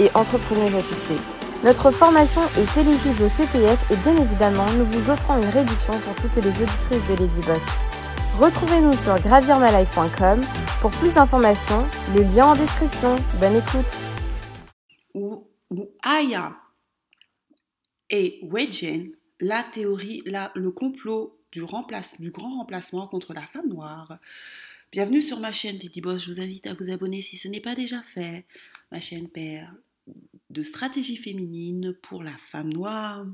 et entrepreneuse à. Notre formation est éligible au CPF et bien évidemment, nous vous offrons une réduction pour toutes les auditrices de Lady Boss. Retrouvez-nous sur gravirmalife.com pour plus d'informations, le lien en description. Bonne écoute. Ou, Aya et Weijen, la théorie, la, le complot du, remplace, du grand remplacement contre la femme noire. Bienvenue sur ma chaîne Lady Boss, je vous invite à vous abonner si ce n'est pas déjà fait. Ma chaîne perd de stratégie féminine pour la femme noire.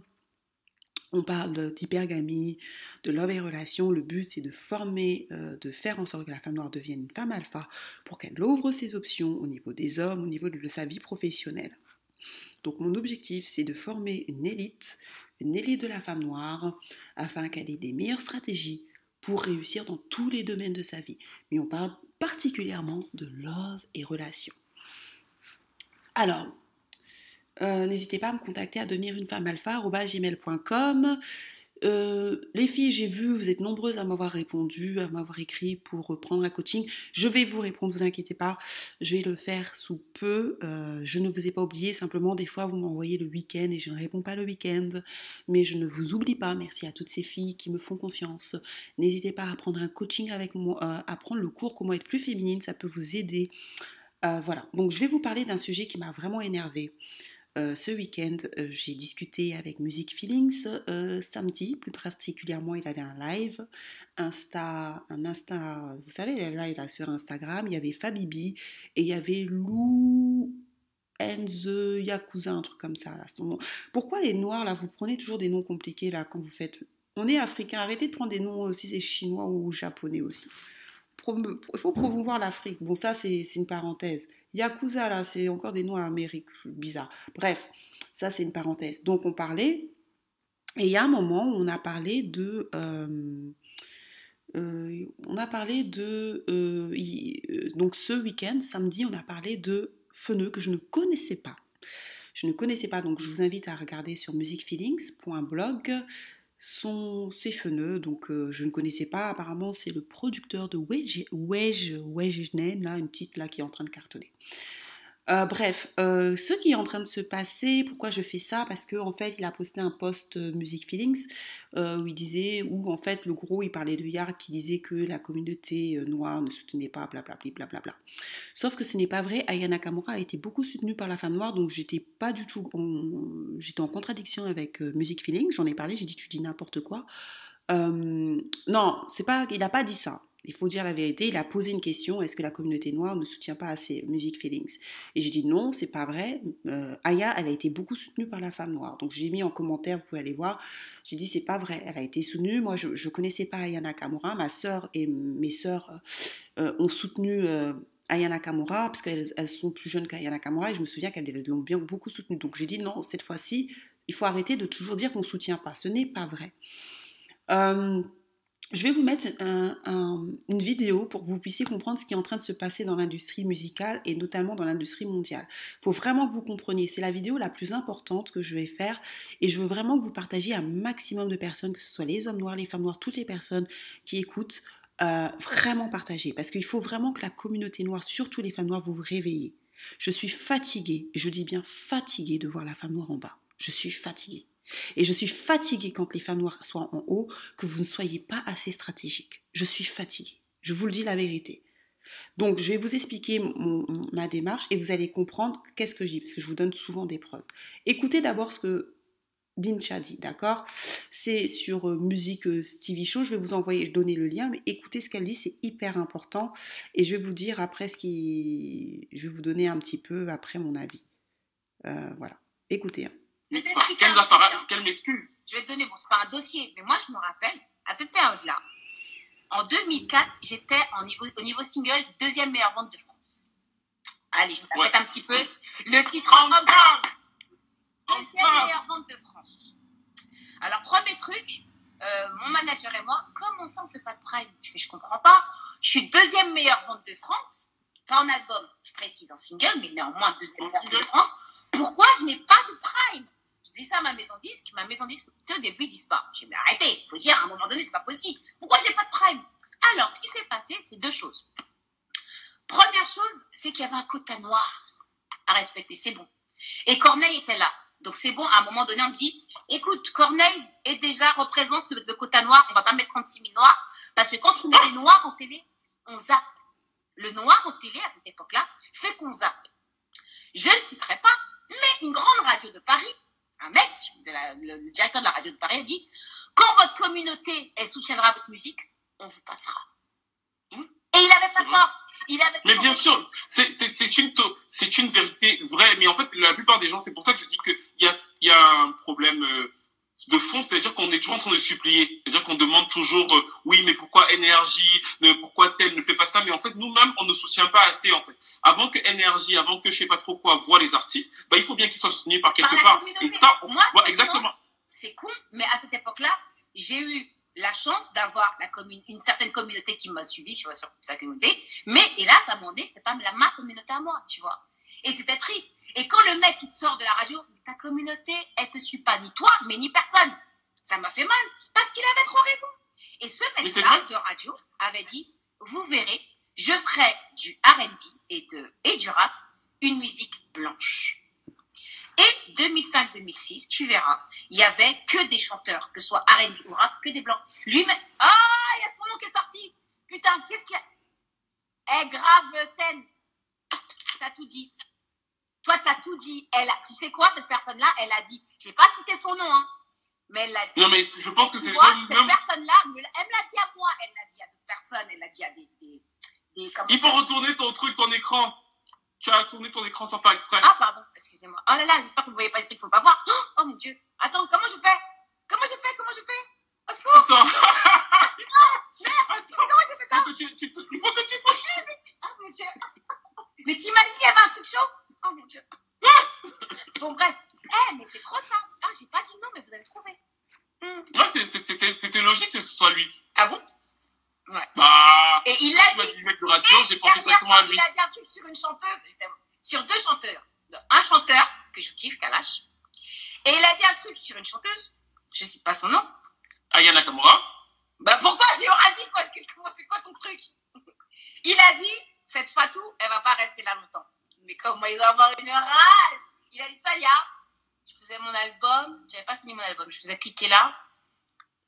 On parle d'hypergamie, de love et relation. Le but, c'est de former, euh, de faire en sorte que la femme noire devienne une femme alpha pour qu'elle ouvre ses options au niveau des hommes, au niveau de sa vie professionnelle. Donc mon objectif, c'est de former une élite, une élite de la femme noire, afin qu'elle ait des meilleures stratégies pour réussir dans tous les domaines de sa vie. Mais on parle particulièrement de love et relation. Alors, euh, n'hésitez pas à me contacter à devenir une femme alpha. Euh, les filles, j'ai vu, vous êtes nombreuses à m'avoir répondu, à m'avoir écrit pour prendre un coaching. Je vais vous répondre, vous inquiétez pas. Je vais le faire sous peu. Euh, je ne vous ai pas oublié. Simplement, des fois, vous m'envoyez le week-end et je ne réponds pas le week-end. Mais je ne vous oublie pas. Merci à toutes ces filles qui me font confiance. N'hésitez pas à prendre un coaching avec moi, à prendre le cours Comment être plus féminine. Ça peut vous aider. voilà. Donc, je vais vous parler d'un sujet qui m'a vraiment énervé. Euh, ce week-end, euh, j'ai discuté avec Music Feelings euh, samedi, plus particulièrement, il avait un live, Insta, un Insta, vous savez, là, il a sur Instagram, il y avait Fabibi et il y avait Lou and the Yakuza, un truc comme ça. Là. Pourquoi les Noirs, là, vous prenez toujours des noms compliqués, là, quand vous faites... On est africain, arrêtez de prendre des noms aussi, c'est chinois ou japonais aussi. Il faut promouvoir l'Afrique. Bon, ça, c'est une parenthèse. Yakuza, là, c'est encore des noms Amérique bizarres. Bref, ça, c'est une parenthèse. Donc, on parlait, et il y a un moment où on a parlé de. Euh, euh, on a parlé de. Euh, donc, ce week-end, samedi, on a parlé de Feneux que je ne connaissais pas. Je ne connaissais pas, donc je vous invite à regarder sur musicfeelings.blog son c'est feneux, donc euh, je ne connaissais pas. Apparemment, c'est le producteur de Wedge, Wedge, Wedge là, une petite qui est en train de cartonner. Euh, bref, euh, ce qui est en train de se passer, pourquoi je fais ça? Parce qu'en en fait, il a posté un post Music Feelings où il disait, où en fait, le gros, il parlait de Yard qui disait que la communauté noire ne soutenait pas, blablabla. Bla, bla, bla, Sauf que ce n'est pas vrai. Aya Nakamura a été beaucoup soutenue par la femme noire, donc j'étais pas du tout, j'étais en contradiction avec Music Feelings. J'en ai parlé, j'ai dit tu dis n'importe quoi. non, c'est pas, il n'a pas dit ça il faut dire la vérité, il a posé une question est-ce que la communauté noire ne soutient pas assez Music Feelings? Et j'ai dit non, c'est pas vrai. Euh, Aya, elle a été beaucoup soutenue par la femme noire. Donc j'ai mis en commentaire, vous pouvez aller voir. J'ai dit c'est pas vrai, elle a été soutenue. Moi, je, ne connaissais pas Aya Nakamura. Ma sœur et mes sœurs euh, ont soutenu. Euh, Aya Nakamura, parce qu'elles elles sont plus jeunes qu'Aya Nakamura, et je me souviens qu'elles l'ont bien beaucoup soutenue. Donc j'ai dit non, cette fois-ci, il faut arrêter de toujours dire qu'on ne soutient pas. Ce n'est pas vrai. Je vais vous mettre une vidéo pour que vous puissiez comprendre ce qui est en train de se passer dans l'industrie musicale et notamment dans l'industrie mondiale. Il faut vraiment que vous compreniez. C'est la vidéo la plus importante que je vais faire et je veux vraiment que vous partagiez un maximum de personnes, que ce soit les hommes noirs, les femmes noires, toutes les personnes qui écoutent, euh, vraiment partager. Parce qu'il faut vraiment que la communauté noire, surtout les femmes noires, vous vous réveillez. Je suis fatiguée, je dis bien fatiguée de voir la femme noire en bas. Je suis fatiguée. Et je suis fatiguée quand les femmes noires soient en haut, que vous ne soyez pas assez stratégique. Je suis fatiguée. Je vous le dis la vérité. Donc, je vais vous expliquer ma démarche et vous allez comprendre qu'est-ce que je dis, parce que je vous donne souvent des preuves. Écoutez d'abord ce que Dincha dit, d'accord? C'est sur euh, musique euh, Stevie Show, je vais vous envoyer, donner le lien, mais écoutez ce qu'elle dit, c'est hyper important. Et je vais vous dire après ce qui... Je vais vous donner un petit peu après mon avis. Euh, voilà, écoutez. Hein. Qu'elle m'excuse. Je vais te donner, bon, c'est pas un dossier, mais moi, je me rappelle, à cette période-là, en 2004, j'étais niveau, au niveau single deuxième meilleure vente de France. Allez, je me répète Ouais. un petit peu. Le titre en Deuxième Enfin meilleure vente de France. Alors, premier truc, euh, mon manager et moi, comment ça on fait pas de prime? Je fais, je comprends pas. Je suis deuxième meilleure vente de France, pas en album, je précise, en single, mais néanmoins deuxième meilleure vente de France. Pourquoi je n'ai pas de prime? Je dis ça à ma maison disque, ma maison disque, tu sais, au début, ils disent pas. J'ai dit, mais il faut dire, à un moment donné, c'est pas possible. Pourquoi j'ai pas de prime? Alors, ce qui s'est passé, c'est deux choses. Première chose, c'est qu'il y avait un quota noir à respecter, c'est bon. Et Corneille était là. Donc c'est bon, à un moment donné, on dit, écoute, Corneille est déjà représente le, quota noir, on va pas mettre 36 000 noirs, parce que quand tu mets des noirs en télé, on zappe. Le noir en télé, à cette époque-là, fait qu'on zappe. Je ne citerai pas, mais une grande radio de Paris, un mec, de la- le, le directeur de la radio de Paris, a dit, quand votre communauté, elle soutiendra votre musique, on vous passera. Hmm. Et il avait pas tort. Il avait Mais bien sûr, c'est c'est- c'est une, c'est une vérité vraie. Mais en fait, la plupart des gens, c'est pour ça que je dis qu'il y a, y a un problème euh, de fond. C'est-à-dire qu'on est toujours en train de supplier. C'est-à-dire qu'on demande toujours, euh, oui, mais pourquoi énergie, ne- pourquoi tel ne fait pas ça? Mais en fait, nous-mêmes, on ne soutient pas assez. En fait, avant que énergie, avant que je sais pas trop quoi, voit les artistes, bah, il faut bien qu'ils soient soutenus par quelque Par la part. Et ça, on Moi, voit exactement. c'est con, mais à cette époque-là, j'ai eu la chance d'avoir la une certaine communauté qui m'a suivi sur, sur sa communauté, mais hélas, à mon nez, c'était pas la, ma communauté à moi, tu vois. Et c'était triste. Et quand le mec, il te sort de la radio, ta communauté, elle te suit pas, ni toi, mais ni personne. Ça m'a fait mal, parce qu'il avait trop raison. Et ce mec-là de radio avait dit, vous verrez, je ferai du R&B et, de, et du rap une musique blanche. Et 2005-2006, tu verras, il y avait que des chanteurs, que ce soit R&B ou rap, que des blancs. Lui, mais ah, il y a son nom qui est sorti. Putain, qu'est-ce qu'il y a? Eh, grave scène. T'as tout dit. Toi, t'as tout dit. Elle a, tu sais quoi, cette personne-là, elle a dit. J'ai pas cité son nom, hein, mais elle l'a dit. Non, mais je pense que Tu c'est cette même- personne-là, elle me l'a dit à moi, elle l'a dit à d'autres personnes, elle l'a dit à des, des, des- comment Il faut ça retourner ton truc, ton écran. Tu as tourné ton écran sans faire exprès. Ah, pardon, excusez-moi. Oh là là, j'espère que vous voyez pas les trucs qu'il faut pas voir. Oh, oh mon dieu. Attends, comment je fais? Comment je fais? Comment je fais? Au secours Attends. Attends. Comment j'ai fait ça? Faut que tu, tu, tu- il faut que tu. Oh mon dieu. Mais t'imagines, il y avait un truc chaud? Oh mon dieu. Bon, bref. Eh, mais c'est trop ça. Ah, j'ai pas dit non, mais vous avez trouvé. Hmm. Ouais, c'est- c'était logique que ce soit lui. Ah bon? Bah, Et il vas dit. de radio, j'ai pensé directement à lui. Il a dit un truc sur une chanteuse, évidemment. sur deux chanteurs. Un chanteur, que je kiffe, Kalash. Et il a dit un truc sur une chanteuse, je sais pas son nom. Aya Nakamura. Bah pourquoi j'ai dit quoi? C'est quoi ton truc? Il a dit, cette Fatou, elle va pas rester là longtemps. Mais comment il doit avoir une rage? Il a dit ça, il y a... Je faisais mon album, j'avais pas fini mon album, je faisais cliquer là.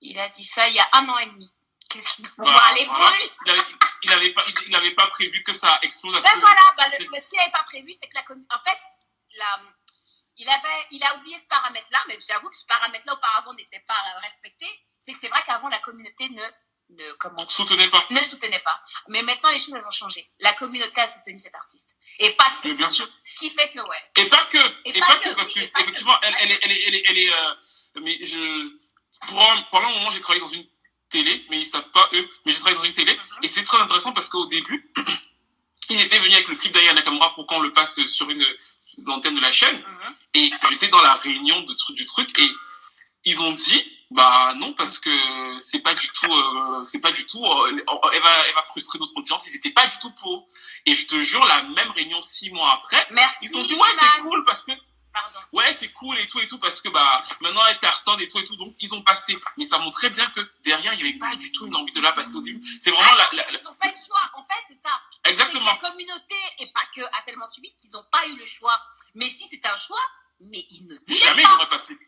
Il a dit ça il y a un an et demi. Qu'est-ce qu'il doit voir les voilà. Il avait, il avait pas, il, il avait pas prévu que ça explose à Ben ce voilà, bah, le- c'est- mais ce qu'il n'avait pas prévu, c'est que la En fait, la, il, avait, il a oublié ce paramètre-là, mais j'avoue que ce paramètre-là auparavant n'était pas respecté. C'est que c'est vrai qu'avant, la communauté ne, ne, comment, soutenait pas. ne soutenait pas. Mais maintenant, les choses, elles ont changé. La communauté a soutenu cet artiste. Et pas que. Mais bien sûr. Ce qui fait que, ouais. Et pas que, et, pas, que, parce oui, que et pas que. effectivement, elle, elle est, elle est, elle est, elle est, euh, mais je, un- pendant un moment, j'ai travaillé dans une télé, mais ils savent pas eux, mais j'ai travaillé dans une télé, Mhm. et c'est très intéressant parce qu'au début, ils étaient venus avec le clip d'Aya Nakamura pour qu'on le passe sur une antenne de la chaîne, Mhm. et j'étais dans la réunion de, du truc, et ils ont dit, bah non, parce que c'est pas du tout, euh, c'est pas du tout, euh, elle va, elle va frustrer notre audience, ils étaient pas du tout pour. Et je te jure, la même réunion six mois après, Merci. ils sont dit, ouais, c'est cool parce que Pardon. ouais, c'est cool et tout et tout parce que bah maintenant elle t'attend et tout et tout donc ils ont passé. Mais ça montrait bien que derrière il y avait pas du tout une envie de la passer au début. C'est vraiment la, la- la- Ils n'ont pas eu le choix. En fait, c'est ça. C'est exactement. la communauté, et pas que, a tellement subi qu'ils n'ont pas eu le choix. Mais si c'était un choix, mais ils ne Jamais il pas. l'aurait passé.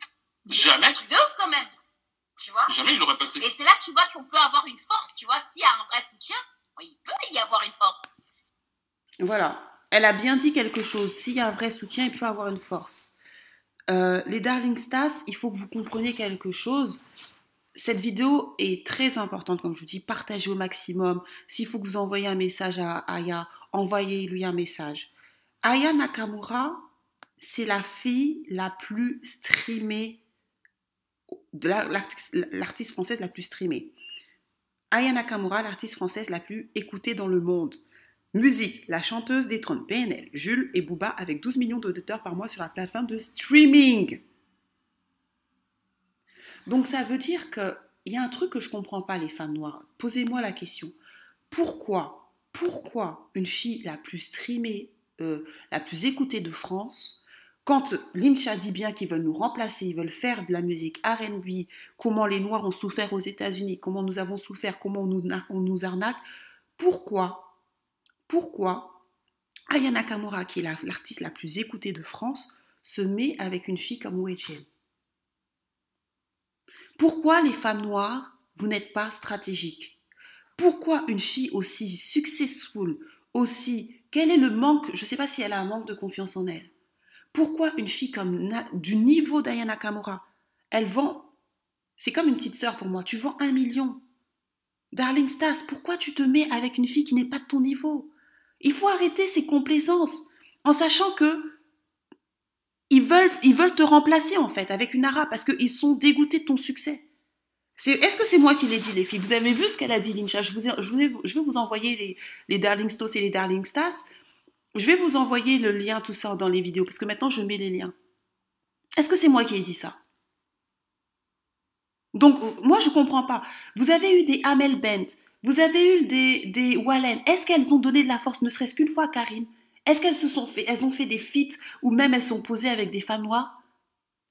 Jamais, C'est un truc de ouf quand même. Tu vois jamais il l'aurait passé. Et c'est là que tu vois qu'on peut avoir une force, tu vois, s'il y a un vrai soutien, il peut y avoir une force. Voilà. Elle a bien dit quelque chose. S'il y a un vrai soutien, il peut avoir une force. Euh, les Darling Stars, il faut que vous compreniez quelque chose. Cette vidéo est très importante, comme je vous dis, partagez au maximum. S'il faut que vous envoyez un message à Aya, envoyez-lui un message. Aya Nakamura, c'est la fille la plus streamée, l'artiste française la plus streamée. Aya Nakamura, l'artiste française la plus écoutée dans le monde. Musique, la chanteuse détrône PNL, Jules et Booba avec 12 millions d'auditeurs par mois sur la plateforme de streaming. Donc ça veut dire qu'il y a un truc que je ne comprends pas, les femmes noires. Posez-moi la question. Pourquoi, pourquoi une fille la plus streamée, euh, la plus écoutée de France, quand Lynch dit bien qu'ils veulent nous remplacer, ils veulent faire de la musique RB, comment les Noirs ont souffert aux États-Unis, comment nous avons souffert, comment on nous, arnaque, pourquoi, pourquoi Aya Nakamura, qui est l'artiste la, plus écoutée de France, se met avec une fille comme Weijin Pourquoi les femmes noires, vous n'êtes pas stratégiques? Pourquoi une fille aussi successful, aussi... Quel est le manque Je ne sais pas si elle a un manque de confiance en elle pourquoi une fille comme du niveau d'Ayana Kamura, elle vend, c'est comme une petite sœur pour moi, tu vends un million. Darling Stas, pourquoi tu te mets avec une fille qui n'est pas de ton niveau? Il faut arrêter ces complaisances en sachant que ils veulent, ils veulent te remplacer en fait avec une arabe parce qu'ils sont dégoûtés de ton succès. Est-ce que c'est moi qui l'ai dit, les filles? Vous avez vu ce qu'elle a dit, Lincha? Je, vous je, vais, je, vais, vous envoyer les, les Darling Stos et les Darling Stas. Je vais vous envoyer le lien, tout ça, dans les vidéos, parce que maintenant, je mets les liens. Est-ce que c'est moi qui ai dit ça? Donc, moi, je ne comprends pas. Vous avez eu des Amel Bent, vous avez eu des, des Wallen. Est-ce qu'elles ont donné de la force, ne serait-ce qu'une fois Karine? Est-ce qu'elles se sont fait, elles ont fait des feats ou même elles sont posées avec des femmes noires?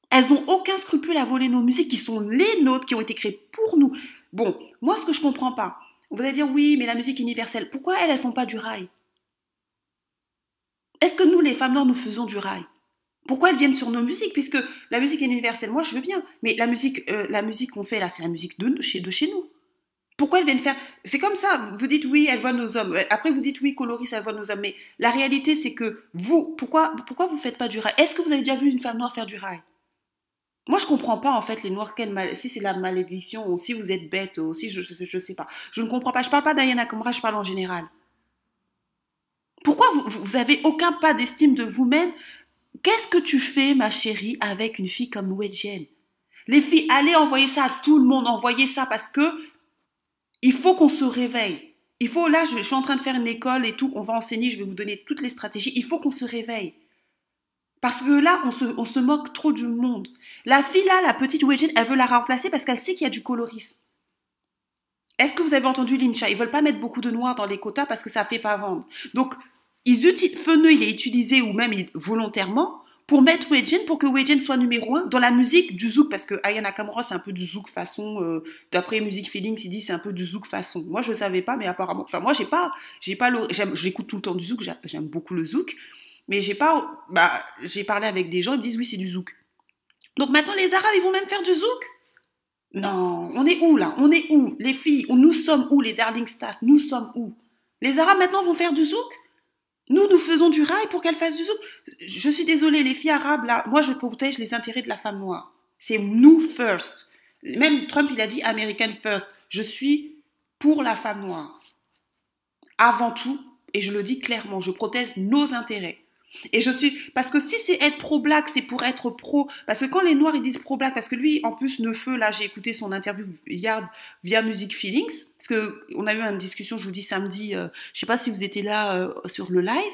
Elles n'ont aucun scrupule à voler nos musiques qui sont les nôtres, qui ont été créées pour nous. Bon, moi, ce que je ne comprends pas, vous allez dire oui, mais la musique universelle, pourquoi elles, elles font pas du rail? Est-ce que nous, les femmes noires, nous faisons du rail? Pourquoi elles viennent sur nos musiques? Puisque la musique est universelle, moi je veux bien, mais la musique, euh, la musique qu'on fait là, c'est la musique de, chez, de chez nous. Pourquoi elles viennent faire C'est comme ça, vous dites oui, elles voient nos hommes. Après, vous dites oui, Coloris, elles voient nos hommes. Mais la réalité, c'est que vous, pourquoi, pourquoi vous ne faites pas du rail? Est-ce que vous avez déjà vu une femme noire faire du rail? Moi, je comprends pas en fait les noirs si c'est la malédiction ou si vous êtes bête ou si je, je, sais pas. Je ne comprends pas. Je parle pas d'Ayana Kamra, je parle en général. Pourquoi vous, vous avez aucun pas d'estime de vous-même? Qu'est-ce que tu fais, ma chérie, avec une fille comme Wedjen Les filles, allez envoyer ça à tout le monde, envoyez ça parce que il faut qu'on se réveille. Il faut, là, je, suis en train de faire une école et tout, on va enseigner, je vais vous donner toutes les stratégies. Il faut qu'on se réveille. Parce que là, on se, moque trop du monde. La fille là, la petite Wedjen, elle veut la remplacer parce qu'elle sait qu'il y a du colorisme. Est-ce que vous avez entendu Lincha? Ils veulent pas mettre beaucoup de noir dans les quotas parce que ça fait pas vendre. Donc, ils utilisent, est utilisé ou même volontairement pour mettre Weijin pour que Weijin soit numéro un dans la musique du zouk parce que Aya Nakamura c'est un peu du zouk façon euh, d'après Music Feelings il dit c'est un peu du zouk façon. Moi je ne savais pas mais apparemment enfin moi j'ai pas j'ai pas j'écoute tout le temps du zouk j'aime beaucoup le zouk mais j'ai pas bah j'ai parlé avec des gens ils disent oui c'est du zouk. Donc maintenant les arabes ils vont même faire du zouk? Non. On est où là? On est où? Les filles nous sommes où les darling stars? Nous sommes où? Les arabes maintenant vont faire du zouk? Nous, nous faisons du rail pour qu'elle fasse du zouk. Je suis désolée, les filles arabes, là, moi, je protège les intérêts de la femme noire. C'est nous first. Même Trump, il a dit American first. Je suis pour la femme noire. Avant tout, et je le dis clairement, je protège nos intérêts. Et je suis parce que si c'est être pro black, c'est pour être pro parce que quand les noirs ils disent pro black parce que lui en plus feu là, j'ai écouté son interview Yard via Music Feelings parce que on a eu une discussion, je vous dis samedi, euh, je sais pas si vous étiez là euh, sur le live.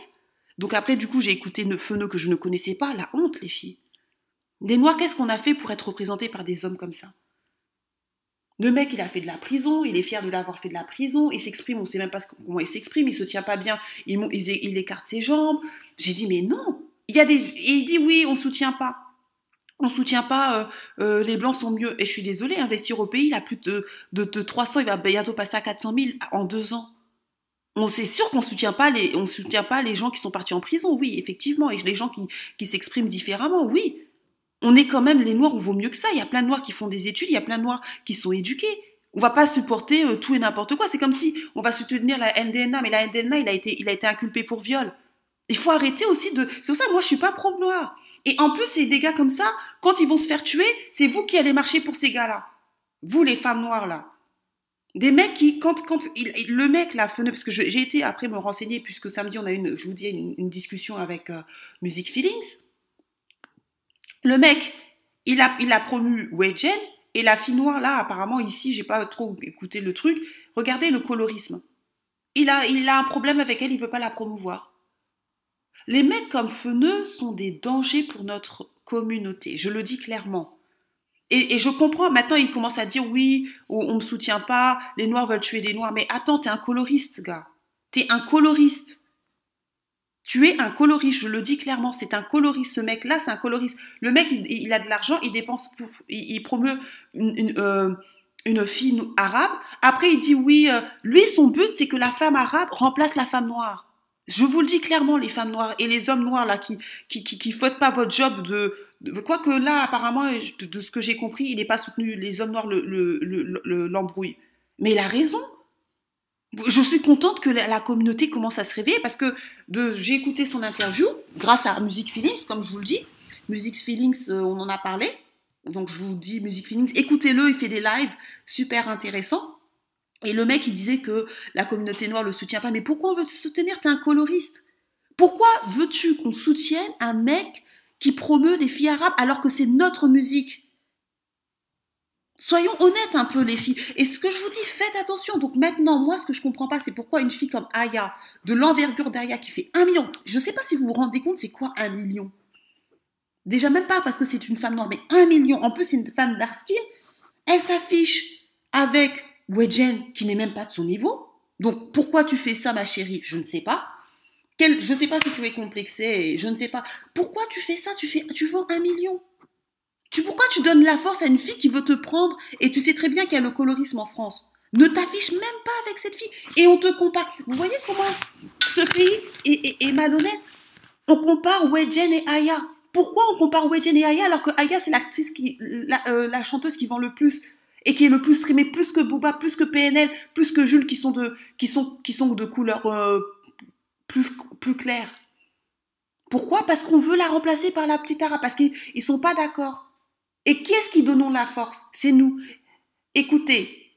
Donc après du coup, j'ai écouté Neufeneux que je ne connaissais pas, la honte les filles. Les noirs, qu'est-ce qu'on a fait pour être représentés par des hommes comme ça? Le mec, il a fait de la prison, il est fier de l'avoir fait de la prison, il s'exprime, on ne sait même pas comment il s'exprime, il se tient pas bien, il, il, écarte ses jambes. J'ai dit, mais non il y a des... Il dit, oui, on ne soutient pas. On ne soutient pas, euh, euh, les blancs sont mieux. Et je suis désolée, investir au pays, il a plus de, de, 300, il va bientôt passer à 400 000 en deux ans. On c'est sûr qu'on soutient pas les, on soutient pas les gens qui sont partis en prison, oui, effectivement, et les gens qui, qui s'expriment différemment, oui on est quand même les noirs, on vaut mieux que ça. Il y a plein de noirs qui font des études, il y a plein de noirs qui sont éduqués. On va pas supporter euh, tout et n'importe quoi. C'est comme si on va soutenir la NDNA, mais la NDNA, il a été, il a été inculpé pour viol. Il faut arrêter aussi de. C'est pour ça, moi, je suis pas pro-noir. Et en plus, ces gars comme ça, quand ils vont se faire tuer, c'est vous qui allez marcher pour ces gars-là. Vous, les femmes noires, là. Des mecs qui, quand, quand le mec là, parce que j'ai été après me renseigner, puisque samedi on a une, je vous dis, une, discussion avec euh, Music Feelings, le mec, il a, promu Weijen et la fille noire, là, apparemment, ici, j'ai pas trop écouté le truc. Regardez le colorisme. il a, il a un problème avec elle, il veut pas la promouvoir. Les mecs comme Feneux sont des dangers pour notre communauté, je le dis clairement. Et, je comprends, maintenant il commence à dire oui, on, on me soutient pas, les noirs veulent tuer des noirs. Mais attends, t'es un coloriste, gars. T'es un coloriste. Tu es un coloriste, je le dis clairement, c'est un coloriste. Ce mec-là, c'est un coloriste. Le mec, il, a de l'argent, il dépense, il, promeut une, une, euh, fille arabe. Après, il dit oui, euh, lui, son but, c'est que la femme arabe remplace la femme noire. Je vous le dis clairement, les femmes noires et les hommes noirs là qui qui qui, qui pas votre job de, de quoique là apparemment de, ce que j'ai compris, il n'est pas soutenu. Les hommes noirs. Le, le, le, Mais il a raison. Je suis contente que la, communauté commence à se réveiller parce que j'ai écouté son interview grâce à Music Feelings, comme je vous le dis. Music Feelings, euh, on en a parlé. Donc je vous dis Music Feelings, écoutez-le, il fait des lives super intéressants. Et le mec, il disait que la communauté noire le soutient pas. Mais pourquoi on veut te soutenir? T'es un coloriste. Pourquoi veux-tu qu'on soutienne un mec qui promeut des filles arabes alors que c'est notre musique? Soyons honnêtes un peu, les filles. Et ce que je vous dis, faites attention. Donc maintenant, moi, ce que je comprends pas, c'est pourquoi une fille comme Aya, de l'envergure d'Aya, qui fait un million, je ne sais pas si vous vous rendez compte, c'est quoi un million? Déjà même pas parce que c'est une femme noire, mais un million. En plus, c'est une femme dark. Elle s'affiche avec Wejen, qui n'est même pas de son niveau. Donc pourquoi tu fais ça, ma chérie? Je ne sais pas. Quel, je ne sais pas si tu es complexée, je ne sais pas. Pourquoi tu fais ça? Tu fais, tu vends un million. Tu, pourquoi tu donnes la force à une fille qui veut te prendre et tu sais très bien qu'il y a le colorisme en France? Ne t'affiche même pas avec cette fille et on te compare. Vous voyez comment ce pays est, malhonnête? On compare Wejen et Aya. Pourquoi on compare Wejen et Aya alors que Aya c'est l'actrice qui, la, euh, la, chanteuse qui vend le plus et qui est le plus streamée, plus que Booba, plus que PNL, plus que Jules qui sont de, qui sont, qui sont de couleur euh, plus, plus claire? Pourquoi? Parce qu'on veut la remplacer par la petite arabe, parce qu'ils ne sont pas d'accord. Et qui est-ce qui donnons la force? C'est nous. Écoutez,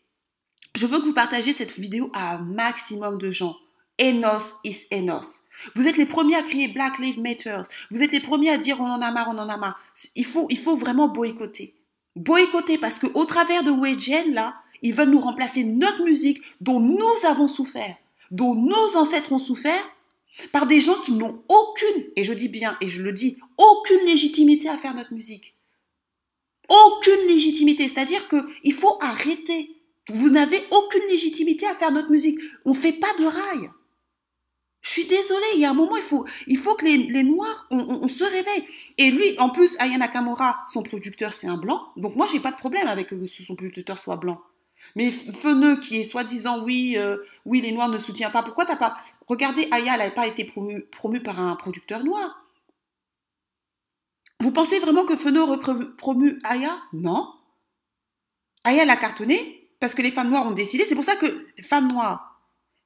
je veux que vous partagiez cette vidéo à un maximum de gens. Enos is Enos. Vous êtes les premiers à crier Black Lives Matter. Vous êtes les premiers à dire on en a marre, on en a marre. Il faut, il faut vraiment boycotter. Boycotter parce qu'au travers de Wejen, là, ils veulent nous remplacer notre musique dont nous avons souffert, dont nos ancêtres ont souffert, par des gens qui n'ont aucune, et je dis bien, et je le dis, aucune légitimité à faire notre musique. Aucune légitimité. C'est-à-dire qu'il faut arrêter. Vous n'avez aucune légitimité à faire notre musique. On ne fait pas de rail. Je suis désolée, il y a un moment, il faut, il faut que les, Noirs, on, se réveille. Et lui, en plus, Aya Nakamura, son producteur, c'est un blanc. Donc moi, j'ai pas de problème avec que son producteur soit blanc. Mais Feneux, qui est soi-disant, oui, euh, oui, les Noirs ne soutiennent pas. Pourquoi t'as pas... Regardez, Aya, elle n'a pas été promue par un producteur noir. Vous pensez vraiment que Feneux aurait promu Aya? Non. Aya l'a cartonné parce que les femmes noires ont décidé. C'est pour ça que femmes noires,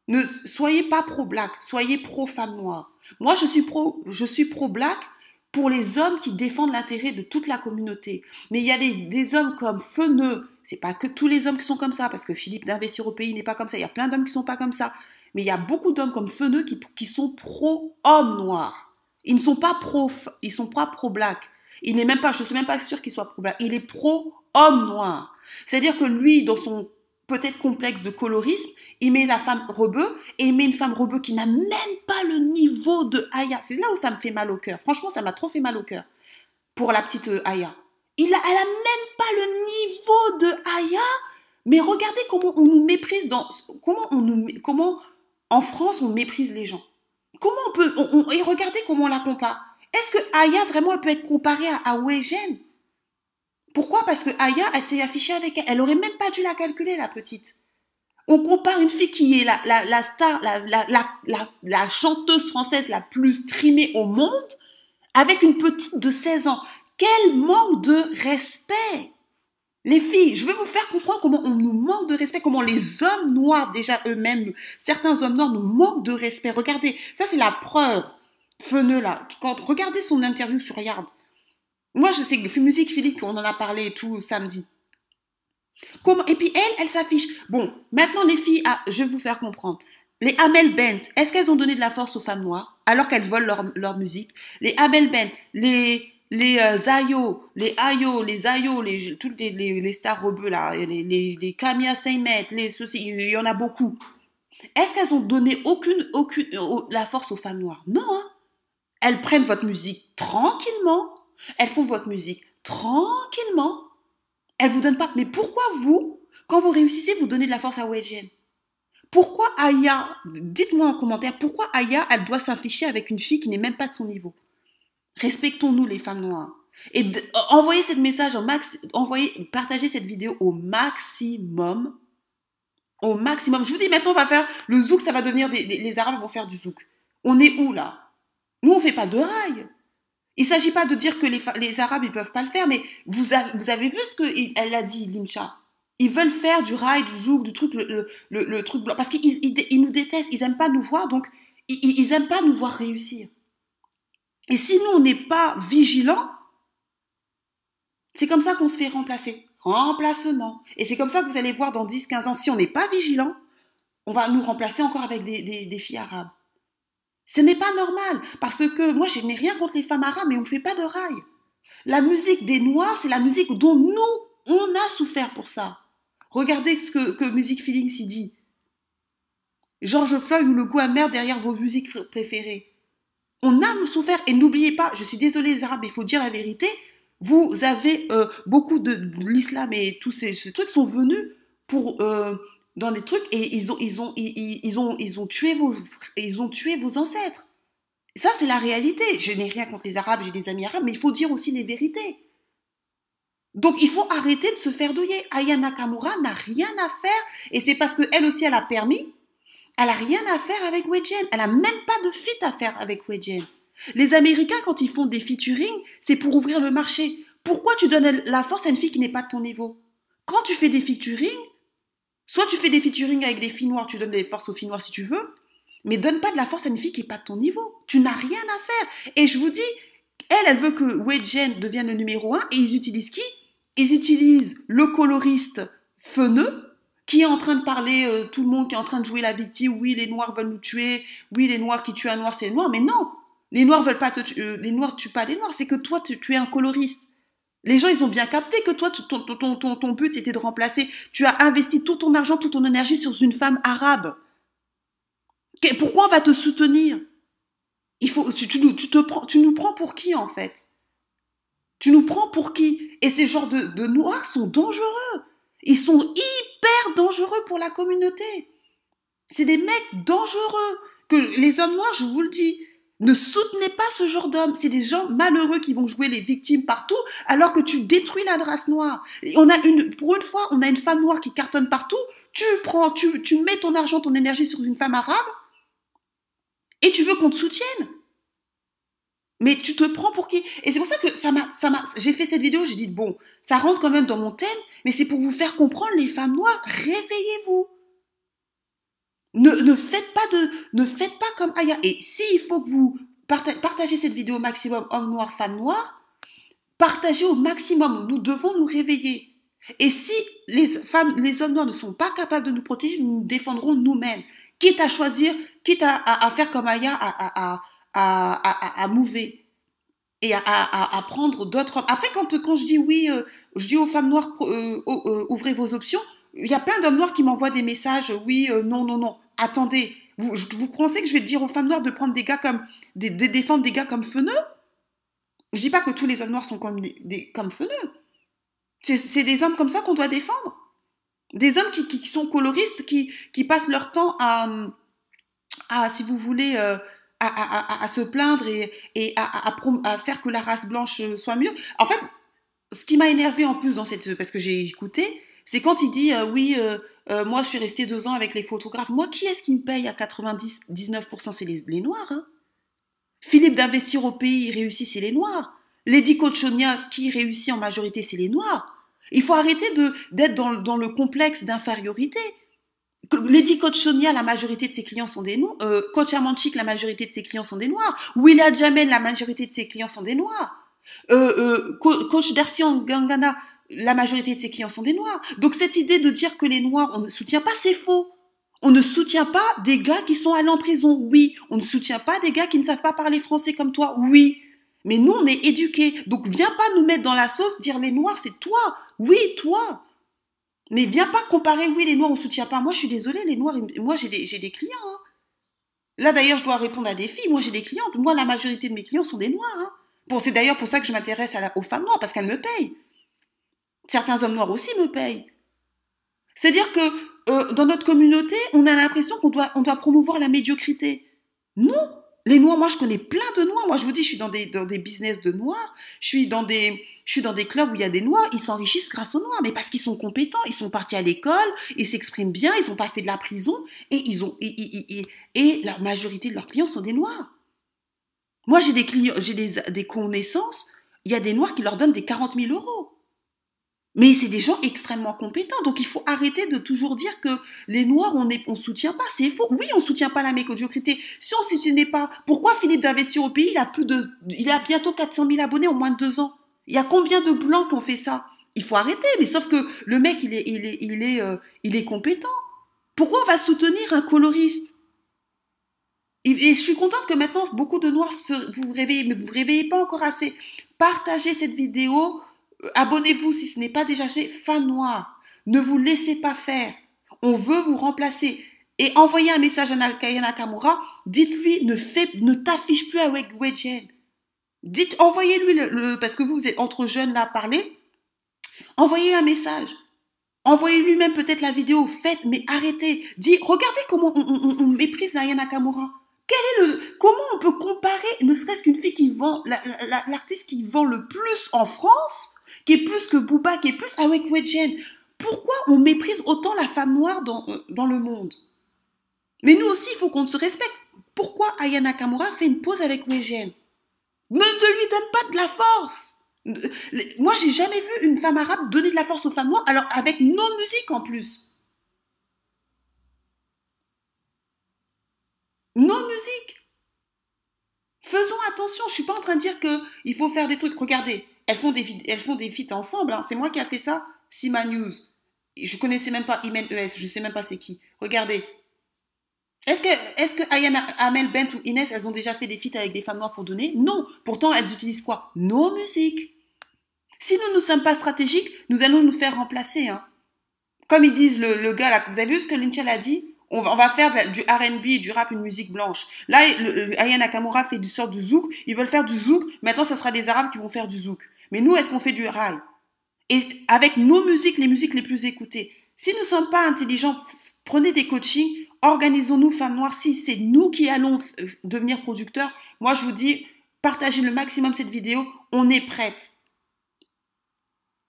ne soyez pas pro-black, soyez pro-femme noire. Moi, je suis pro, je suis pro-black pour les hommes qui défendent l'intérêt de toute la communauté. Mais il y a des, hommes comme Feneux, c'est pas que tous les hommes qui sont comme ça, parce que Philippe d'Investir au pays n'est pas comme ça. Il y a plein d'hommes qui sont pas comme ça. Mais il y a beaucoup d'hommes comme Feneux qui sont pro-hommes noirs. Ils ne sont pas pro, ils sont pas pro-black. Il n'est même pas, je suis même pas sûre qu'il soit pro-black. Il est pro-homme noir. C'est-à-dire que lui, dans son peut-être complexe de colorisme, il met la femme rebeu et il met une femme rebeu qui n'a même pas le niveau de Aya. C'est là où ça me fait mal au cœur. Franchement, ça m'a trop fait mal au cœur pour la petite euh, Aya. Il a, elle a même pas le niveau de Aya. Mais regardez comment on nous méprise dans comment on nous comment en France on méprise les gens. Comment on peut on, et regardez comment on la compare. Est-ce que Aya vraiment elle peut être comparée à, à Wejen Pourquoi? Parce que Aya elle s'est affichée avec elle. Elle aurait même pas dû la calculer la petite. On compare une fille qui est la, la, la star, la, la, la, chanteuse française la plus streamée au monde avec une petite de 16 ans. Quel manque de respect les filles, je vais vous faire comprendre comment on nous manque de respect, comment les hommes noirs déjà eux-mêmes, certains hommes noirs nous manquent de respect. Regardez, ça c'est la preuve. Feneux là, regardez son interview sur Yard. Moi je sais que musique Philippe, on en a parlé tout samedi. Et puis elle, elle s'affiche. Bon, maintenant les filles, ah, je vais vous faire comprendre. Les Amel Bent, est-ce qu'elles ont donné de la force aux femmes noires alors qu'elles volent leur, leur, musique? Les Amel Bent, les les euh, Zayo, les Ayo, les Ayo, les toutes les, les, stars rebeux là, les les, les Seymet, les ceci, il y en a beaucoup. Est-ce qu'elles ont donné aucune, aucune, euh, la force aux femmes noires? Non. Hein. Elles prennent votre musique tranquillement. Elles font votre musique tranquillement. Elles vous donnent pas. Mais pourquoi vous, quand vous réussissez, vous donnez de la force à Wedgen Pourquoi Aya, dites-moi en commentaire, pourquoi Aya, elle doit s'afficher avec une fille qui n'est même pas de son niveau? Respectons-nous les femmes noires. Et envoyez cette message au max, envoyez, partagez cette vidéo au maximum. Au maximum. Je vous dis maintenant, on va faire le zouk, ça va devenir des, les Arabes vont faire du zouk. On est où là? Nous, on fait pas de rail. Il ne s'agit pas de dire que les, les Arabes ils peuvent pas le faire, mais vous avez, vous avez vu ce qu'elle a dit, Limcha Ils veulent faire du rail, du zouk, du truc, le, le, truc blanc, parce qu'ils ils, nous détestent, ils aiment pas nous voir, donc ils, ils aiment pas nous voir réussir. Et si nous on n'est pas vigilants, c'est comme ça qu'on se fait remplacer. Remplacement. Et c'est comme ça que vous allez voir dans 10-15 ans, si on n'est pas vigilant, on va nous remplacer encore avec des, des filles arabes. Ce n'est pas normal, parce que moi, je n'ai rien contre les femmes arabes, mais on ne fait pas de rail. La musique des Noirs, c'est la musique dont nous, on a souffert pour ça. Regardez ce que, que Music Feelings y dit. George Floyd ou le goût amer derrière vos musiques préférées. On a souffert, et n'oubliez pas, je suis désolée les Arabes, il faut dire la vérité, vous avez euh, beaucoup de, l'islam et tous ces, trucs sont venus pour euh, dans des trucs et ils ont, ils ont, ont, ils ont tué vos, ils ont tué vos ancêtres. Ça, c'est la réalité. Je n'ai rien contre les Arabes, j'ai des amis arabes, mais il faut dire aussi les vérités. Donc, il faut arrêter de se faire douiller. Aya Nakamura n'a rien à faire, et c'est parce qu'elle aussi, elle a permis. Elle a rien à faire avec Wedgen. Elle a même pas de fit à faire avec Wedgen. Les Américains, quand ils font des featuring, c'est pour ouvrir le marché. Pourquoi tu donnes la force à une fille qui n'est pas de ton niveau? Quand tu fais des featuring, Soit tu fais des featuring avec des filles noires, tu donnes des forces aux filles noires si tu veux, mais donne pas de la force à une fille qui n'est pas de ton niveau. Tu n'as rien à faire. Et je vous dis, elle, elle veut que Wade Jen devienne le numéro un et ils utilisent qui? Ils utilisent le coloriste Feneux, qui est en train de parler, euh, tout le monde qui est en train de jouer la victime, oui, les noirs veulent nous tuer, oui, les noirs qui tuent un noir, c'est les noirs, mais non, les noirs veulent pas te euh, les noirs tuent pas les noirs, c'est que toi, tu es un coloriste. Les gens, ils ont bien capté que toi, ton, ton, ton, ton but, c'était de remplacer. Tu as investi tout ton argent, toute ton énergie sur une femme arabe. Pourquoi on va te soutenir? Il faut, tu, tu, tu, prends, tu nous prends pour qui, en fait? Tu nous prends pour qui? Et ces genres de noirs sont dangereux. Ils sont hyper dangereux pour la communauté. C'est des mecs dangereux. Que les hommes noirs, je vous le dis, ne soutenez pas ce genre d'hommes. C'est des gens malheureux qui vont jouer les victimes partout, alors que tu détruis la race noire. pour une fois, on a une femme noire qui cartonne partout. Tu prends, tu, tu mets ton argent, ton énergie sur une femme arabe, et tu veux qu'on te soutienne. Mais tu te prends pour qui? Et c'est pour ça que ça m'a, ça m'a, j'ai fait cette vidéo. J'ai dit bon, ça rentre quand même dans mon thème, mais c'est pour vous faire comprendre les femmes noires. Réveillez-vous. Ne, faites pas de, ne faites pas comme Aya. Et s'il faut que vous partagez cette vidéo au maximum, homme noir, femme noire, partagez au maximum. Nous devons nous réveiller. Et si les femmes, les hommes noirs ne sont pas capables de nous protéger, nous nous défendrons nous-mêmes. Quitte à choisir, quitte à, faire comme Aya, à, à, mouver et à, prendre d'autres. Après, quand, quand je dis oui, euh, je dis aux femmes noires, euh, euh, ouvrez vos options, il y a plein d'hommes noirs qui m'envoient des messages, oui, non, non, non attendez, vous, vous pensez que je vais dire aux femmes noires de prendre des gars comme, de, défendre des gars comme Feneux? Je dis pas que tous les hommes noirs sont comme, des, comme Feneux. C'est des hommes comme ça qu'on doit défendre. Des hommes qui, qui, sont coloristes, qui, qui passent leur temps à, à si vous voulez, euh, à, se plaindre et, à, faire que la race blanche soit mieux. En fait, ce qui m'a énervé en plus dans cette, parce que j'ai écouté, c'est quand il dit euh, oui, euh, euh, moi je suis resté deux ans avec les photographes. Moi, qui est-ce qui me paye à 99% C'est les, Noirs. Hein. Philippe d'investir au pays, il réussit, c'est les Noirs. Lady Cochonia, qui réussit en majorité, c'est les Noirs. Il faut arrêter d'être dans, le complexe d'infériorité. Lady Cochonia, la majorité de ses clients sont des Noirs. Euh, Coach Amanchik, la majorité de ses clients sont des Noirs. Willa Jamen, la majorité de ses clients sont des Noirs. Euh, Coach Darcy Gangana, la majorité de ses clients sont des Noirs. Donc cette idée de dire que les Noirs, on ne soutient pas, c'est faux. On ne soutient pas des gars qui sont allés en prison, oui. On ne soutient pas des gars qui ne savent pas parler français comme toi, oui. Mais nous, on est éduqués. Donc viens pas nous mettre dans la sauce, dire les Noirs, c'est toi. Oui, toi. Mais viens pas comparer, oui, les Noirs, on soutient pas. Moi, je suis désolée, les Noirs, moi, j'ai des, clients. hein. Là, d'ailleurs, je dois répondre à des filles. Moi, j'ai des clientes. Moi, la majorité de mes clients sont des Noirs. hein. C'est d'ailleurs pour ça que je m'intéresse aux femmes noires, parce qu'elles me payent. Certains hommes noirs aussi me payent. C'est-à-dire que euh, dans notre communauté, on a l'impression qu'on doit, on doit promouvoir la médiocrité. Non, les noirs, moi je connais plein de noirs. Moi je vous dis, je suis dans des, dans des business de noirs. Je suis dans des, je suis dans des clubs où il y a des noirs. Ils s'enrichissent grâce aux noirs, mais parce qu'ils sont compétents. Ils sont partis à l'école, ils s'expriment bien, ils n'ont pas fait de la prison et ils ont, et, et- et- et la majorité de leurs clients sont des noirs. Moi j'ai des clients, j'ai des, des connaissances. Il y a des noirs qui leur donnent des 40 000 euros. Mais c'est des gens extrêmement compétents. Donc il faut arrêter de toujours dire que les Noirs, on ne soutient pas. C'est faux. Oui, on soutient pas la médiocrité. Si on ne soutenait pas, pourquoi Philippe d'investir au pays, il a, a bientôt 400 000 abonnés en moins de deux ans Il y a combien de Blancs qui ont fait ça? Il faut arrêter. Mais sauf que le mec, il est, il est, il est, euh, compétent. Pourquoi on va soutenir un coloriste? Et je suis contente que maintenant, beaucoup de Noirs se, vous réveillez, mais vous vous réveillez pas encore assez. Partagez cette vidéo, abonnez-vous si ce n'est pas déjà fait. Femmes noires, ne vous laissez pas faire. On veut vous remplacer. Et envoyez un message à Nakaya Nakamura. Dites-lui, ne, t'affiche plus avec Wedgen. Dites, envoyez-lui parce que vous, vous êtes entre jeunes là à parler. Envoyez-lui un message. Envoyez-lui même peut-être la vidéo. Faites, mais arrêtez. Dis, regardez comment on, méprise Naya Nakamura. Quel est le, comment on peut comparer, ne serait-ce qu'une fille qui vend, la- la- la- l'artiste qui vend le plus en France, qui est plus que Booba, qui est plus avec Wedgen. Pourquoi on méprise autant la femme noire dans, dans le monde? Mais nous aussi, il faut qu'on se respecte. Pourquoi Aya Nakamura fait une pause avec Wedgen Ne te lui donne pas de la force Moi, j'ai jamais vu une femme arabe donner de la force aux femmes noires, alors avec nos musiques en plus. Nos musiques. Faisons attention. Je suis pas en train de dire que il faut faire des trucs. Regardez, elles font des elles feats ensemble. hein. C'est moi qui a fait ça. Sima News. Je connaissais même pas Imen ES. Je sais même pas c'est qui. Regardez. Est-ce que, est-ce que Ayana Amel Bent ou Inès, elles ont déjà fait des feats avec des femmes noires pour donner? Non. Pourtant, elles utilisent quoi? Nos musiques. Si nous ne sommes pas stratégiques, nous allons nous faire remplacer. Hein. Comme ils disent le, le gars là, vous avez vu ce que Lynchel a dit? On va, faire du R&B du rap une musique blanche. Là, le, le- Aya Nakamura fait du sort du zouk. Ils veulent faire du zouk. Maintenant, ça sera des Arabes qui vont faire du zouk. Mais nous, est-ce qu'on fait du rail? Et avec nos musiques, les musiques les plus écoutées. Si nous ne sommes pas intelligents, prenez des coachings, organisons-nous, femmes noires. Si c'est nous qui allons euh, devenir producteurs, moi, je vous dis, partagez le maximum cette vidéo. On est prête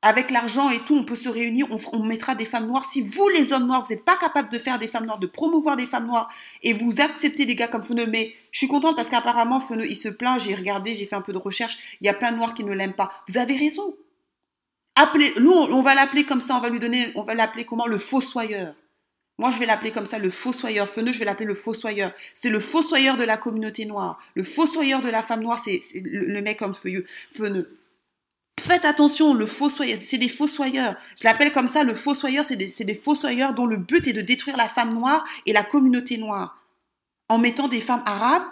avec l'argent et tout, on peut se réunir, on, mettra des femmes noires. Si vous, les hommes noirs, vous n'êtes pas capables de faire des femmes noires, de promouvoir des femmes noires, et vous acceptez des gars comme Feneux, mais je suis contente parce qu'apparemment, Feneux, il se plaint, j'ai regardé, j'ai fait un peu de recherche, il y a plein de noirs qui ne l'aiment pas. Vous avez raison. Appelez, nous, on va l'appeler comme ça, on va lui donner, on va l'appeler comment Le fossoyeur. Moi, je vais l'appeler comme ça, le fossoyeur. Feneux, je vais l'appeler le fossoyeur. C'est le fossoyeur de la communauté noire. Le fossoyeur de la femme noire, c'est le, mec comme Feneux. Faites attention, le fossoyeur, c'est des fossoyeurs. Je l'appelle comme ça, le fossoyeur, c'est des, des fossoyeurs dont le but est de détruire la femme noire et la communauté noire. En mettant des femmes arabes,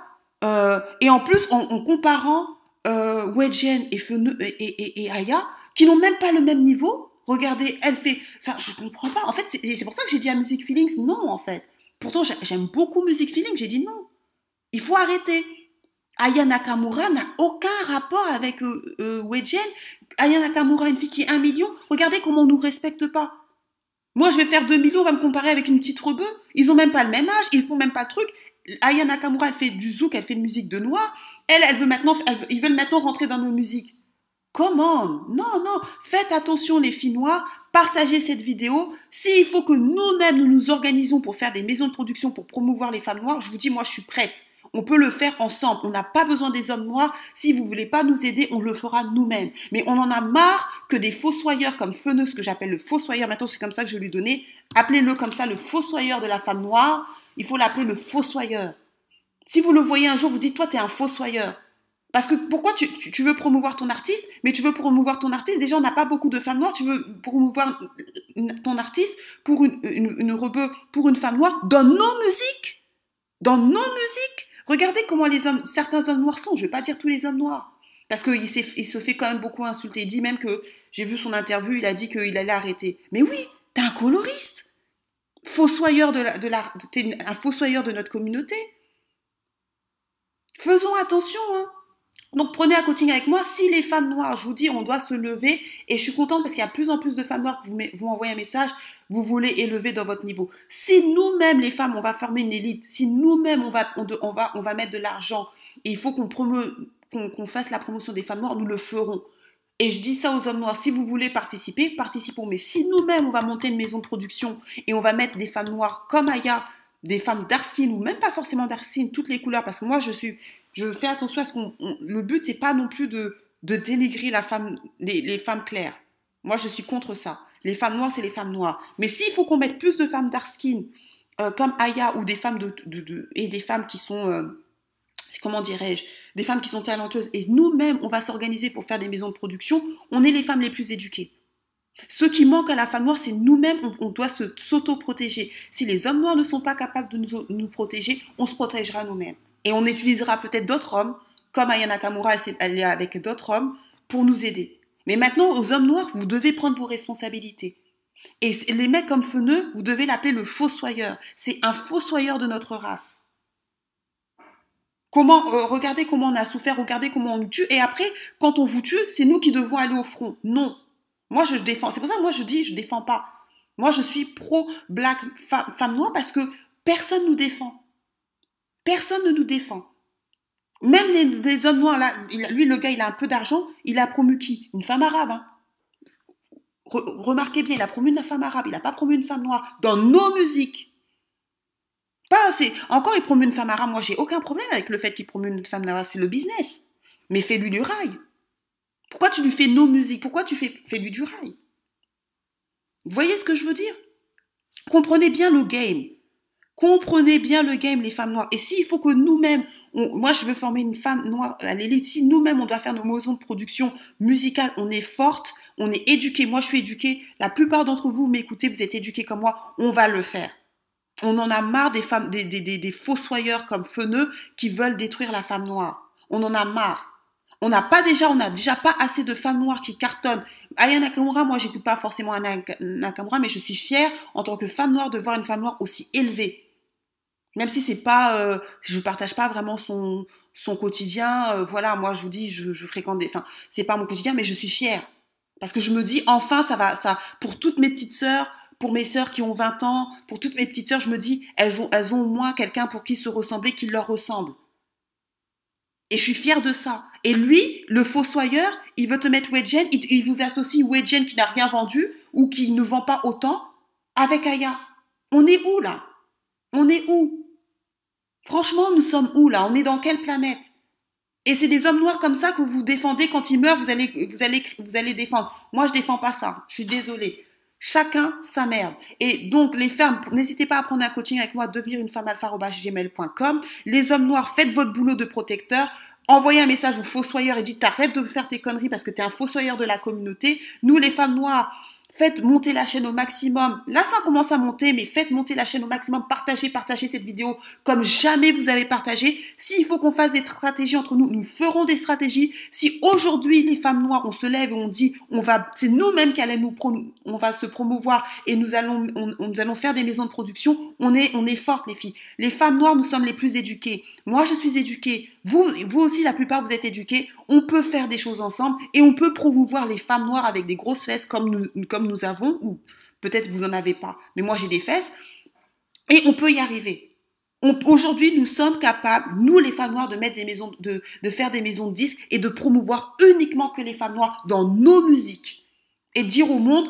euh, et en plus en, comparant euh, et, et, et, Aya, qui n'ont même pas le même niveau. Regardez, elle fait... Enfin, je comprends pas. En fait, c'est pour ça que j'ai dit à Music Feelings, non, en fait. Pourtant, j'ai- j'aime beaucoup Music Feelings, j'ai dit non. Il faut arrêter. Aya Nakamura n'a aucun rapport avec euh, euh. Aya Nakamura, une fille qui est un million, regardez comment on nous respecte pas. Moi, je vais faire 2 millions, on va me comparer avec une petite rebeu. Ils ont même pas le même âge, ils font même pas de truc. Aya Nakamura, elle fait du zouk, elle fait de musique de noir. Elle, elle veut maintenant, ils veulent maintenant rentrer dans nos musiques. Comment Non, non. Faites attention, les filles noires. Partagez cette vidéo. S'il faut que nous-mêmes nous nous organisons pour faire des maisons de production pour promouvoir les femmes noires, je vous dis, moi, je suis prête. On peut le faire ensemble. On n'a pas besoin des hommes noirs. Si vous voulez pas nous aider, on le fera nous-mêmes. Mais on en a marre que des fossoyeurs comme Feneux, ce que j'appelle le fossoyeur, maintenant c'est comme ça que je lui donner, appelez-le comme ça le fossoyeur de la femme noire. Il faut l'appeler le fossoyeur. Si vous le voyez un jour, vous dites, toi, tu es un fossoyeur. Parce que pourquoi tu, tu- veux promouvoir ton artiste, mais tu veux promouvoir ton artiste, déjà on n'a pas beaucoup de femmes noires, tu veux promouvoir ton artiste pour une, une rebeu, pour une femme noire, dans nos musiques. Dans nos musiques. Regardez comment certains hommes noirs sont, je vais pas dire tous les hommes noirs. Parce qu'il se fait quand même beaucoup insulter. Il dit même que, j'ai vu son interview, il a dit qu'il allait arrêter. Mais oui, t'es un coloriste, fossoyeur de de la, t'es un fossoyeur de notre communauté. Faisons attention, hein. Donc prenez un coaching avec moi. Si les femmes noires, je vous dis, on doit se lever. Et je suis contente parce qu'il y a plus en plus de femmes noires qui vous, vous m'envoyez un message. Vous voulez élever dans votre niveau. Si nous-mêmes, les femmes, on va former une élite, si nous-mêmes, on va, on, va, mettre de l'argent, et il faut qu'on qu'on fasse la promotion des femmes noires, nous le ferons. Et je dis ça aux hommes noirs, si vous voulez participer, participons. Mais si nous-mêmes, on va monter une maison de production et on va mettre des femmes noires comme Aya, des femmes dark skin ou même pas forcément dark skin, toutes les couleurs, parce que moi, je suis, je fais attention à ce qu'on. Le but, c'est pas non plus de, dénigrer les, femmes claires. Moi, je suis contre ça. Les femmes noires, c'est les femmes noires. Mais s'il faut qu'on mette plus de femmes dark skin, euh, comme Aya, ou des femmes des femmes qui sont, euh, comment dirais-je, des femmes qui sont talentueuses, et nous-mêmes, on va s'organiser pour faire des maisons de production, on est les femmes les plus éduquées. Ce qui manque à la femme noire, c'est nous-mêmes, on, doit s'auto-protéger. Si les hommes noirs ne sont pas capables de nous, nous protéger, on se protégera nous-mêmes. Et on utilisera peut-être d'autres hommes, comme Ayana Nakamura, elle est avec d'autres hommes, pour nous aider. Mais maintenant, aux hommes noirs, vous devez prendre vos responsabilités. Et les mecs comme Feneux, vous devez l'appeler le fossoyeur. C'est un fossoyeur de notre race. Comment, euh, regardez comment on a souffert, regardez comment on nous tue, et après, quand on vous tue, c'est nous qui devons aller au front. Non. Moi, je défends. C'est pour ça que moi, je dis, je défends pas. Moi, je suis pro-black femme noire parce que personne nous défend. Personne ne nous défend. Même les, hommes noirs, là, lui, le gars, il a un peu d'argent, il a promu qui? Une femme arabe. Hein. remarquez bien, il a promu une femme arabe, il n'a pas promu une femme noire dans nos musiques. Pas. Encore, il promeut une femme arabe. Moi, j'ai aucun problème avec le fait qu'il promeut une femme noire. C'est le business. Mais fais-lui du rail. Pourquoi tu lui fais nos musiques? Pourquoi tu fais, fais-lui du rail? Vous voyez ce que je veux dire? Comprenez bien le game. Comprenez bien le game, les femmes noires. Et s'il faut que nous-mêmes, moi je veux former une femme noire à l'élite, si nous-mêmes on doit faire nos maisons de production musicale, on est forte, on est éduqué. Moi je suis éduquée. La plupart d'entre vous m'écoutez, vous êtes éduqués comme moi. On va le faire. On en a marre des femmes, des, des, des, des fossoyeurs comme Feneux qui veulent détruire la femme noire. On en a marre. On n'a pas déjà, on n'a déjà pas assez de femmes noires qui cartonnent. Aya Nakamura, moi, j'écoute pas forcément Aya Nakamura, mais je suis fière en tant que femme noire de voir une femme noire aussi élevée. Même si c'est pas, euh, je partage pas vraiment son son quotidien. Euh, voilà, moi je vous dis, je, fréquente des, enfin, c'est pas mon quotidien, mais je suis fière parce que je me dis, enfin, ça va, ça, pour toutes mes petites sœurs, pour mes sœurs qui ont 20 ans, pour toutes mes petites sœurs, je me dis, elles ont, elles ont au moins quelqu'un pour qui se ressembler, qui leur ressemble. Et je suis fière de ça. Et lui, le fossoyeur, il veut te mettre Wedgen, il, vous associe Wedgen qui n'a rien vendu ou qui ne vend pas autant avec Aya. On est où là? On est où? Franchement, nous sommes où là? On est dans quelle planète? Et c'est des hommes noirs comme ça que vous défendez quand ils meurent, vous allez, vous allez, défendre. Moi, je défends pas ça. Je suis désolée. Chacun sa merde. Et donc, les femmes, n'hésitez pas à prendre un coaching avec moi, devenir une femme alpha.gmail.com. Les hommes noirs, faites votre boulot de protecteur. Envoyez un message au fossoyeur et dites arrête de faire tes conneries parce que tu es un fossoyeur de la communauté. Nous, les femmes noires, Faites monter la chaîne au maximum. Là, ça commence à monter, mais faites monter la chaîne au maximum. Partagez, partagez cette vidéo comme jamais vous avez partagé. S'il faut qu'on fasse des stratégies entre nous, nous ferons des stratégies. Si aujourd'hui, les femmes noires, on se lève et on dit, on va, c'est nous-mêmes qui allons nous, on va se promouvoir et nous allons, on, nous allons faire des maisons de production. On est, on est fortes, les filles. Les femmes noires, nous sommes les plus éduquées. Moi, je suis éduquée. Vous, vous aussi, la plupart, vous êtes éduqués. On peut faire des choses ensemble et on peut promouvoir les femmes noires avec des grosses fesses comme nous, comme nous avons, ou peut-être vous n'en avez pas, mais moi j'ai des fesses. Et on peut y arriver. Aujourd'hui, nous sommes capables, nous les femmes noires, de mettre des maisons, de, de faire des maisons de disques et de promouvoir uniquement que les femmes noires dans nos musiques. Et dire au monde,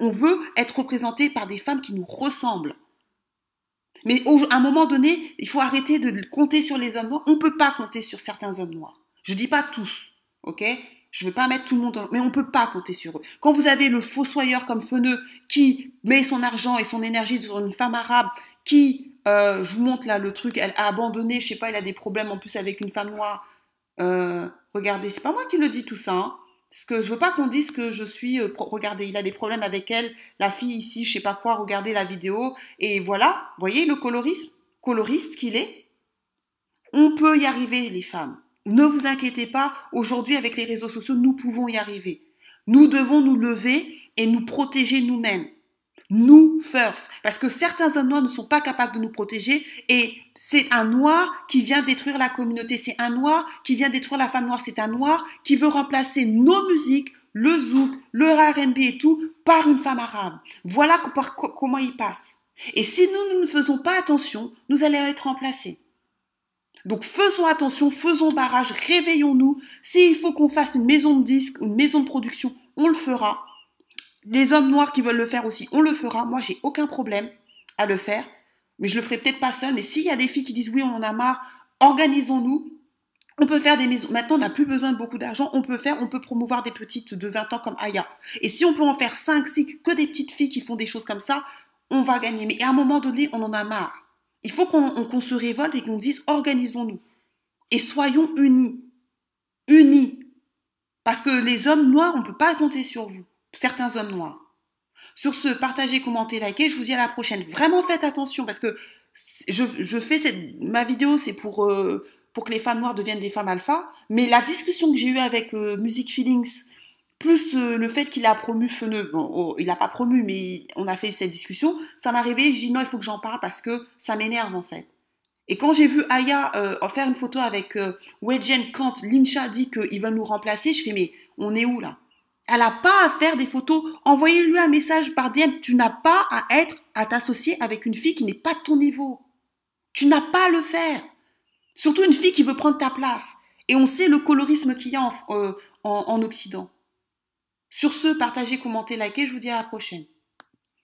on veut être représenté par des femmes qui nous ressemblent. Mais à un moment donné, il faut arrêter de compter sur les hommes noirs. On ne peut pas compter sur certains hommes noirs. Je ne dis pas tous, ok? Je ne veux pas mettre tout le monde, mais on ne peut pas compter sur eux. Quand vous avez le fossoyeur comme Feneux qui met son argent et son énergie sur une femme arabe qui, euh, je vous montre là le truc, elle a abandonné, je sais pas, il a des problèmes en plus avec une femme noire. Euh, regardez, c'est pas moi qui le dis tout ça. Hein. Parce que je veux pas qu'on dise que je suis. Euh, regardez, il a des problèmes avec elle, la fille ici, je sais pas quoi. Regardez la vidéo et voilà. Voyez le colorisme, coloriste qu'il est. On peut y arriver, les femmes. Ne vous inquiétez pas. Aujourd'hui, avec les réseaux sociaux, nous pouvons y arriver. Nous devons nous lever et nous protéger nous-mêmes. nous first. Parce que certains hommes noirs ne sont pas capables de nous protéger et c'est un noir qui vient détruire la communauté. C'est un noir qui vient détruire la femme noire. C'est un noir qui veut remplacer nos musiques, le zouk, le R&B et tout par une femme arabe. Voilà comment il passe. Et si nous, nous ne faisons pas attention, nous allons être remplacés. Donc faisons attention, faisons barrage, réveillons-nous. S'il faut qu'on fasse une maison de disques, une maison de production, on le fera. Les hommes noirs qui veulent le faire aussi, on le fera. Moi, j'ai aucun problème à le faire. Mais je le ferai peut-être pas seul. Mais s'il y a des filles qui disent oui, on en a marre, organisons-nous. On peut faire des maisons. Maintenant, on n'a plus besoin de beaucoup d'argent. On peut faire, on peut promouvoir des petites de 20 ans comme Aya. Et si on peut en faire 5, 6, que des petites filles qui font des choses comme ça, on va gagner. Mais à un moment donné, on en a marre. Il faut qu'on se révolte et qu'on dise organisons-nous. Et soyons unis. Unis. Parce que les hommes noirs, on ne peut pas compter sur vous. Certains hommes noirs. Sur ce, partagez, commentez, likez. Je vous dis à la prochaine. Vraiment faites attention parce que je, fais cette, ma vidéo, c'est pour, euh, pour que les femmes noires deviennent des femmes alpha. Mais la discussion que j'ai eue avec euh, Music Feelings, plus euh, le fait qu'il a promu Feneux, bon, oh, il n'a pas promu, mais on a fait cette discussion, ça m'est arrivé, j'ai dit non, il faut que j'en parle parce que ça m'énerve en fait. Et quand j'ai vu Aya faire une photo avec euh, quand Lincha dit qu'ils veulent nous remplacer, je fais mais on est où là? Elle n'a pas à faire des photos. Envoyez-lui un message par DM. Tu n'as pas à être, à t'associer avec une fille qui n'est pas de ton niveau. Tu n'as pas à le faire. Surtout une fille qui veut prendre ta place. Et on sait le colorisme qu'il y a en, euh, en Occident. Sur ce, partagez, commentez, likez. Je vous dis à la prochaine.